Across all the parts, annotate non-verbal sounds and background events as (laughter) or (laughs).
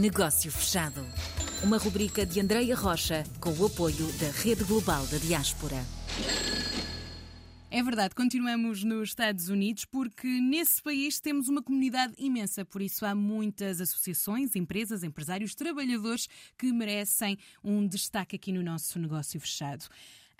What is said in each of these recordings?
Negócio Fechado. Uma rubrica de Andreia Rocha com o apoio da Rede Global da Diaspora. É verdade, continuamos nos Estados Unidos porque nesse país temos uma comunidade imensa, por isso há muitas associações, empresas, empresários, trabalhadores que merecem um destaque aqui no nosso negócio fechado.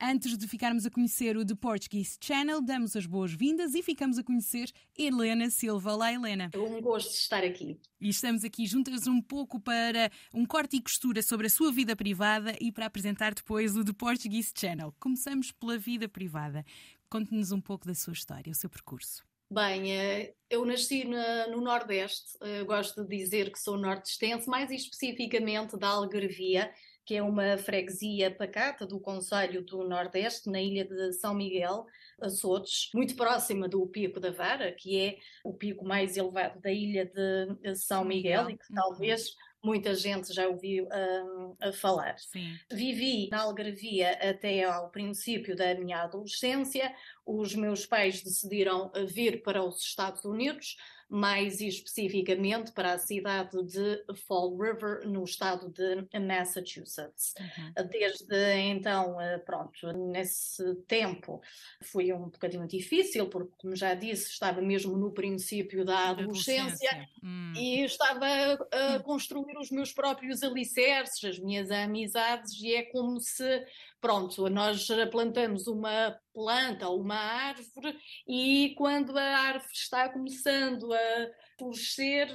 Antes de ficarmos a conhecer o The Portuguese Channel, damos as boas-vindas e ficamos a conhecer Helena Silva. Olá, Helena. É um gosto de estar aqui. E estamos aqui juntas um pouco para um corte e costura sobre a sua vida privada e para apresentar depois o The Portuguese Channel. Começamos pela vida privada. Conte-nos um pouco da sua história, o seu percurso. Bem, eh, eu nasci no Nordeste, eu gosto de dizer que sou nortestense, mais especificamente da Algarvia, que é uma freguesia pacata do Conselho do Nordeste, na ilha de São Miguel, Açores, muito próxima do Pico da Vara, que é o pico mais elevado da ilha de São Miguel, e que uhum. talvez muita gente já ouviu um, a falar. Sim. Vivi na Algarvia até ao princípio da minha adolescência. Os meus pais decidiram vir para os Estados Unidos mais especificamente para a cidade de Fall River, no estado de Massachusetts. Uhum. Desde então, eh, pronto, nesse tempo foi um bocadinho difícil, porque, como já disse, estava mesmo no princípio da adolescência hum. e estava a, hum. construir os meus próprios alicerces, as minhas amizades, e é como se pronto, nós plantamos uma planta ou uma árvore e quando a árvore está começando a florescer,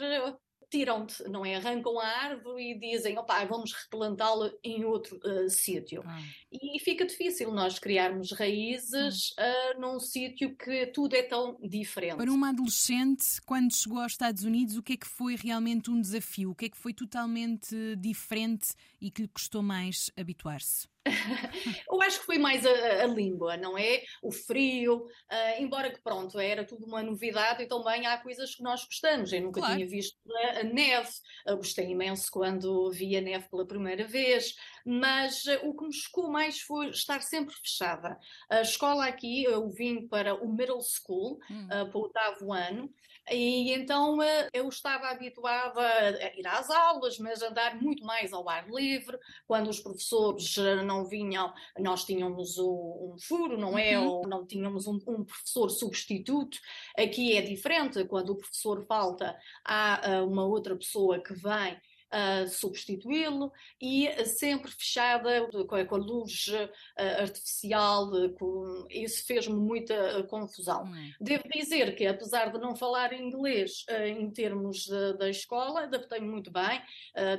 tiram-te, não é? Arrancam a árvore e dizem, opá, vamos replantá-la em outro uh, sítio. Ah. E fica difícil nós criarmos raízes uh, num sítio que tudo é tão diferente. Para uma adolescente, quando chegou aos Estados Unidos, o que é que foi realmente um desafio? O que é que foi totalmente diferente e que lhe custou mais habituar-se? (laughs) Eu acho que foi mais a, a língua, não é? O frio, uh, embora que pronto, era tudo uma novidade e também há coisas que nós gostamos. Eu nunca claro. tinha visto a, a neve, uh, gostei imenso quando vi a neve pela primeira vez, mas uh, o que me chocou mais foi estar sempre fechada. A escola aqui, eu vim para o middle school, hum. para o oitavo ano, e então eu estava habituada a ir às aulas, mas andar muito mais ao ar livre, quando os professores não não vinham, nós tínhamos o, um furo, não é? Uhum. Ou não tínhamos um, um, professor substituto. Aqui é diferente, quando o professor falta, há uh, uma outra pessoa que vem uh, substituí-lo e sempre fechada com a, a luz uh, artificial, com, isso fez-me muita uh, confusão. É? Devo dizer que, apesar de não falar inglês em termos da escola, adaptei-me muito bem,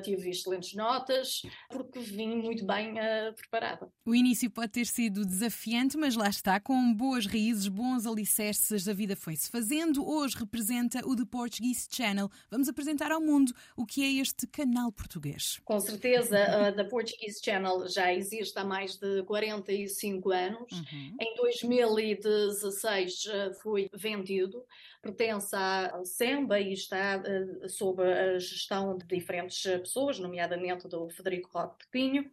tive excelentes notas, porque vim muito bem preparada. O início pode ter sido desafiante, mas lá está, com boas raízes, bons alicerces, a vida foi-se fazendo. Hoje representa o The Portuguese Channel. Vamos apresentar ao mundo o que é este canal português? Com certeza, a The Portuguese Channel já existe há mais de 45 anos. Uhum. Em 2016 eh, foi vendido, pertence à Semba e está uh, sob a gestão de diferentes pessoas, nomeadamente do Federico Roque de Pinho.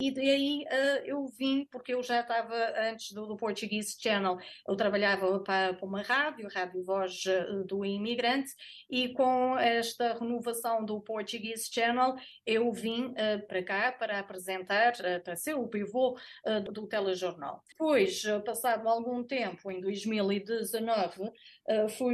E daí uh, eu vim, porque eu já estava antes do, do Portuguese Channel, eu trabalhava para, para uma rádio, Rádio Voz do Imigrante, e com esta renovação do Portuguese Channel, eu vim uh, para cá para apresentar, para ser o pivô uh, do telejornal. Depois, passado algum tempo, em 2019,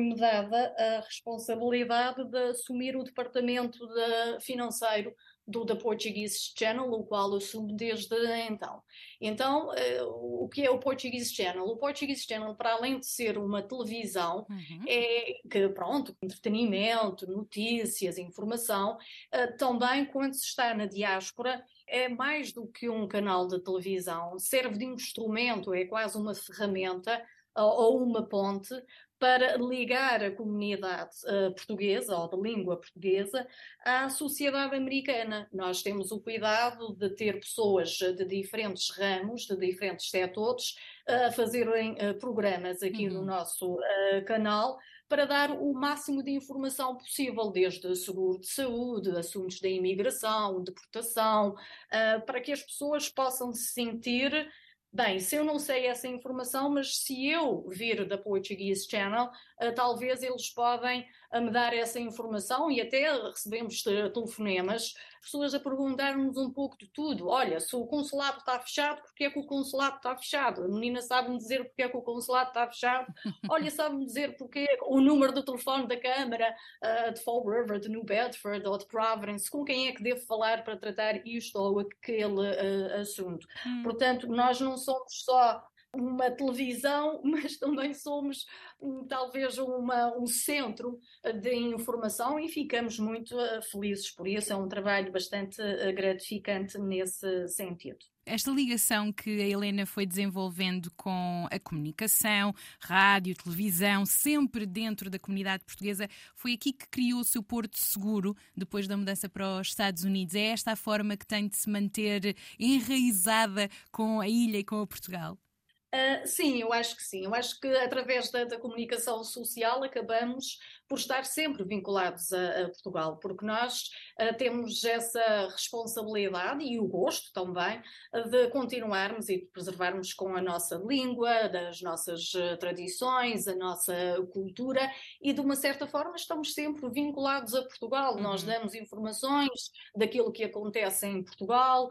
foi-me dada a responsabilidade de assumir o departamento de financeiro do The Portuguese Channel, o qual assumo desde então. Então, uh, o que é o Portuguese Channel? O Portuguese Channel, para além de ser uma televisão, uhum. é que, pronto, entretenimento, notícias, informação, uh, também quando se está na diáspora, é mais do que um canal de televisão, serve de instrumento, é quase uma ferramenta ou uma ponte para ligar a comunidade uh, portuguesa ou de língua portuguesa à sociedade americana. Nós temos o cuidado de ter pessoas de diferentes ramos, de diferentes setores, a uh, fazerem uh, programas aqui uhum. no nosso uh, canal para dar o máximo de informação possível, desde seguro de saúde, assuntos da imigração, deportação, para que as pessoas possam se sentir Bem, se eu não sei essa informação, mas se eu vir da Portuguese Channel, uh, talvez eles podem a me dar essa informação e até recebemos telefonemas, pessoas a perguntar-nos um pouco de tudo. Olha, se o consulado está fechado, porque é que o consulado está fechado? A menina sabe-me dizer porque é que o consulado está fechado. (laughs) Olha, sabe-me dizer porque o número do telefone da Câmara uh, de Fall River, de New Bedford ou de Providence, com quem é que devo falar para tratar isto ou aquele uh, assunto. Hum. Portanto, nós não somos só uma televisão, (laughs) mas também somos um, talvez uma, um centro de informação e ficamos muito uh, felizes por isso. É um trabalho bastante uh, gratificante nesse sentido. Esta ligação que a Helena foi desenvolvendo com a comunicação, rádio, televisão, sempre dentro da comunidade portuguesa, foi aqui que criou o seu porto seguro depois da mudança para os Estados Unidos. É esta a forma que tem de se manter enraizada com a ilha e com o Portugal? Uh, sim, eu acho que sim. Eu acho que através da, da, comunicação social acabamos por estar sempre vinculados a, a Portugal, porque nós uh, temos essa responsabilidade e o gosto também uh, de continuarmos e de preservarmos com a nossa língua, das nossas tradições, a nossa cultura e de uma certa forma estamos sempre vinculados a Portugal. Uhum. Nós damos informações daquilo que acontece em Portugal,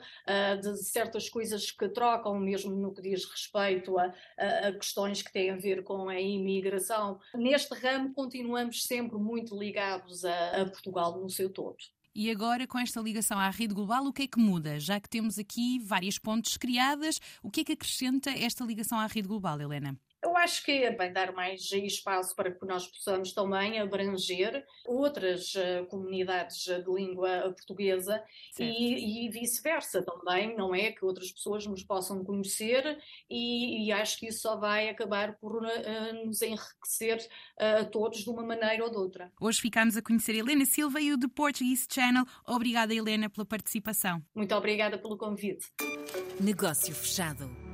de certas coisas que trocam, mesmo no que diz respeito respeito a, a, questões que têm a ver com a imigração. Neste ramo, continuamos sempre muito ligados a, a Portugal no seu todo. E agora, com esta ligação à rede global, o que é que muda? Já que temos aqui várias pontes criadas, o que é que acrescenta esta ligação à rede global, Helena? Eu acho que é bem dar mais espaço para que nós possamos também abranger outras uh, comunidades de língua portuguesa e, e vice-versa também, não é? Que outras pessoas nos possam conhecer e, e acho que isso só vai acabar por uh, nos enriquecer uh, a todos de uma maneira ou de outra. Hoje ficamos a conhecer Helena Silva e o The Portuguese Channel. Obrigada, Helena, pela participação. Muito obrigada pelo convite. Negócio fechado.